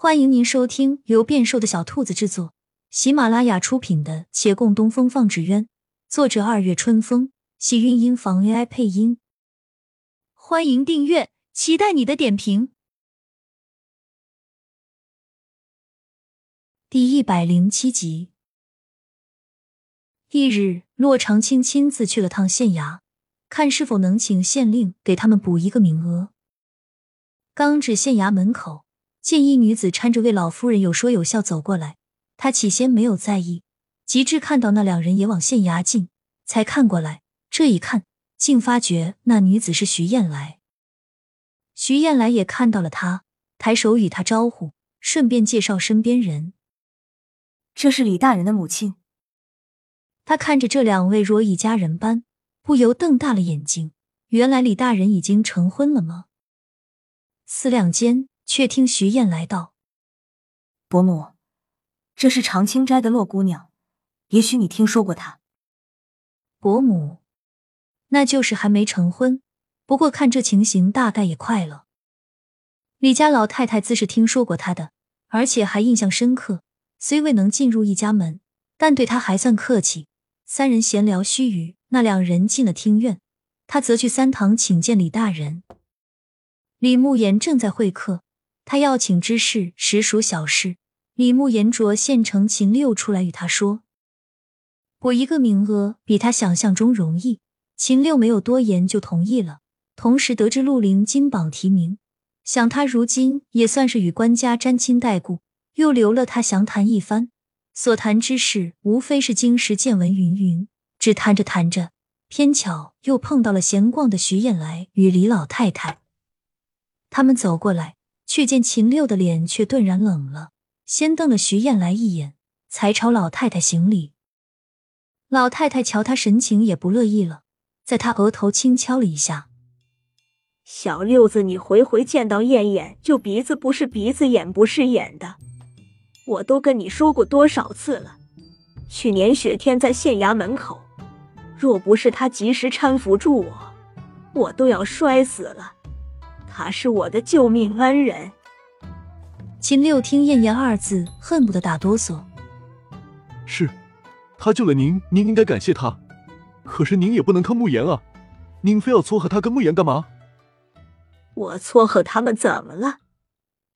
欢迎您收听由变瘦的小兔子制作、喜马拉雅出品的《且共东风放纸鸢》，作者二月春风，喜韵音房 AI 配音。欢迎订阅，期待你的点评。第一百零七集。翌日，骆长青亲自去了趟县衙，看是否能请县令给他们补一个名额。刚至县衙门口。见一女子搀着位老夫人有说有笑走过来，他起先没有在意，及至看到那两人也往县衙进，才看过来。这一看，竟发觉那女子是徐燕来。徐燕来也看到了他，抬手与他招呼，顺便介绍身边人：“这是李大人的母亲。”他看着这两位若一家人般，不由瞪大了眼睛。原来李大人已经成婚了吗？思量间。却听徐燕来道：“伯母，这是长青斋的洛姑娘，也许你听说过她。伯母，那就是还没成婚，不过看这情形，大概也快了。李家老太太自是听说过她的，而且还印象深刻。虽未能进入一家门，但对她还算客气。三人闲聊须臾，那两人进了厅院，他则去三堂请见李大人。李慕言正在会客。”他要请之事实属小事，李慕言着县城秦六出来与他说：“我一个名额比他想象中容易。”秦六没有多言就同意了。同时得知陆林金榜题名，想他如今也算是与官家沾亲带故，又留了他详谈一番。所谈之事无非是经时见闻云云，只谈着谈着，偏巧又碰到了闲逛的徐燕来与李老太太，他们走过来。却见秦六的脸却顿然冷了，先瞪了徐燕来一眼，才朝老太太行礼。老太太瞧他神情也不乐意了，在他额头轻敲了一下：“小六子，你回回见到燕燕就鼻子不是鼻子，眼不是眼的，我都跟你说过多少次了。去年雪天在县衙门口，若不是他及时搀扶住我，我都要摔死了。”他是我的救命恩人。秦六听“燕燕”二字，恨不得打哆嗦。是，他救了您，您应该感谢他。可是您也不能坑慕言啊！您非要撮合他跟慕言干嘛？我撮合他们怎么了？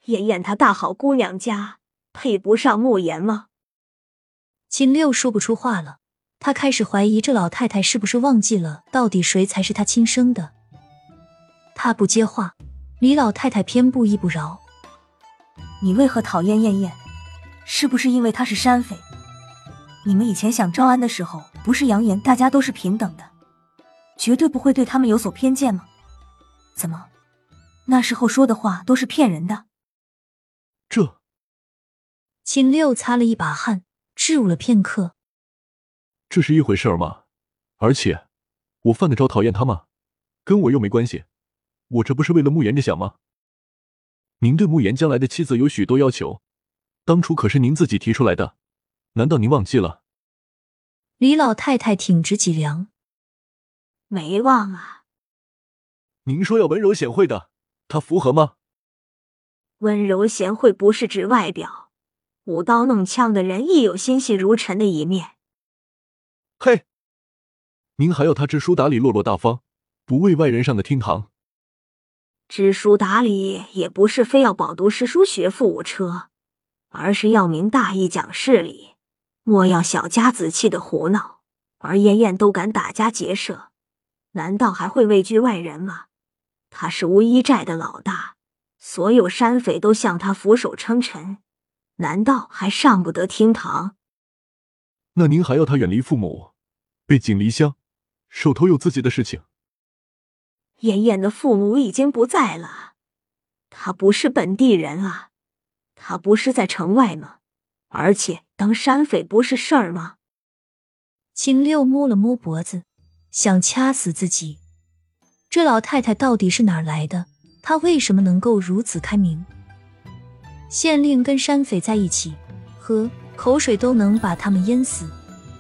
燕燕她大好姑娘家，配不上慕言吗？秦六说不出话了，他开始怀疑这老太太是不是忘记了，到底谁才是他亲生的。他不接话。李老太太偏不依不饶：“你为何讨厌燕燕？是不是因为她是山匪？你们以前想招安的时候，不是扬言大家都是平等的，绝对不会对他们有所偏见吗？怎么，那时候说的话都是骗人的？”这，秦六擦了一把汗，支吾了片刻：“这是一回事吗？而且，我犯得着讨厌他吗？跟我又没关系。”我这不是为了慕言着想吗？您对慕言将来的妻子有许多要求，当初可是您自己提出来的，难道您忘记了？李老太太挺直脊梁，没忘啊。您说要温柔贤惠的，她符合吗？温柔贤惠不是指外表，舞刀弄枪的人亦有心细如尘的一面。嘿，您还要她知书达理、落落大方，不为外人上的厅堂？知书达理也不是非要饱读诗书、学富五车，而是要明大义、讲事理，莫要小家子气的胡闹。而燕燕都敢打家劫舍，难道还会畏惧外人吗？他是乌衣寨的老大，所有山匪都向他俯首称臣，难道还上不得厅堂？那您还要他远离父母，背井离乡，手头有自己的事情？妍妍的父母已经不在了，他不是本地人啊，他不是在城外吗？而且当山匪不是事儿吗？秦六摸了摸脖子，想掐死自己。这老太太到底是哪儿来的？她为什么能够如此开明？县令跟山匪在一起，喝口水都能把他们淹死。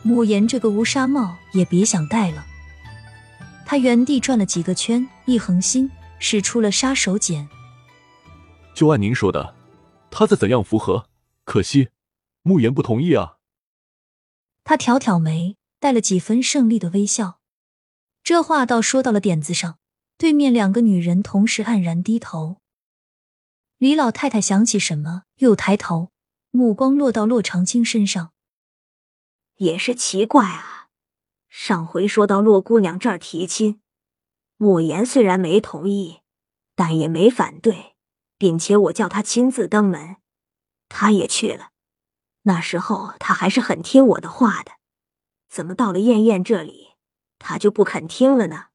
慕言这个乌纱帽也别想戴了。他原地转了几个圈，一横心，使出了杀手锏。就按您说的，他再怎样符合，可惜慕言不同意啊。他挑挑眉，带了几分胜利的微笑。这话倒说到了点子上。对面两个女人同时黯然低头。李老太太想起什么，又抬头，目光落到洛长青身上。也是奇怪啊，上回说到洛姑娘这儿提亲，慕言虽然没同意，但也没反对，并且我叫他亲自登门，他也去了。那时候他还是很听我的话的，怎么到了燕燕这里，他就不肯听了呢？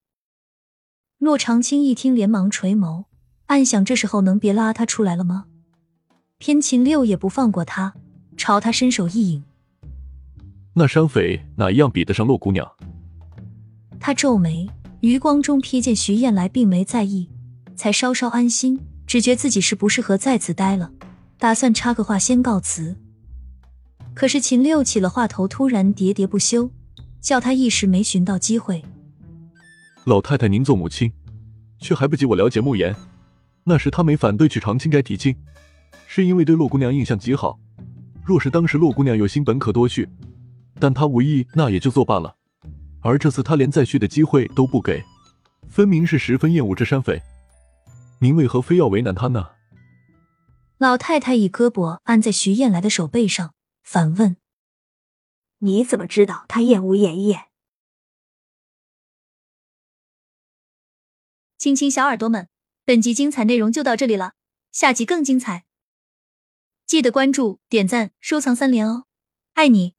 洛长青一听，连忙垂眸，暗想：这时候能别拉他出来了吗？偏秦六也不放过他，朝他伸手一引。那山匪哪一样比得上洛姑娘？他皱眉，余光中瞥见徐燕来，并没在意，才稍稍安心，只觉自己是不适合在此待了，打算插个话先告辞。可是秦六起了话头，突然喋喋不休，叫他一时没寻到机会。老太太，您做母亲，却还不及我了解慕言。那时他没反对去长青斋提亲，是因为对洛姑娘印象极好。若是当时洛姑娘有心，本可多去，但他无意，那也就作罢了。而这次他连再续的机会都不给，分明是十分厌恶这山匪。您为何非要为难他呢？老太太以胳膊按在徐燕来的手背上，反问：“你怎么知道他厌恶爷爷？”亲亲小耳朵们，本集精彩内容就到这里了，下集更精彩，记得关注、点赞、收藏三连哦，爱你！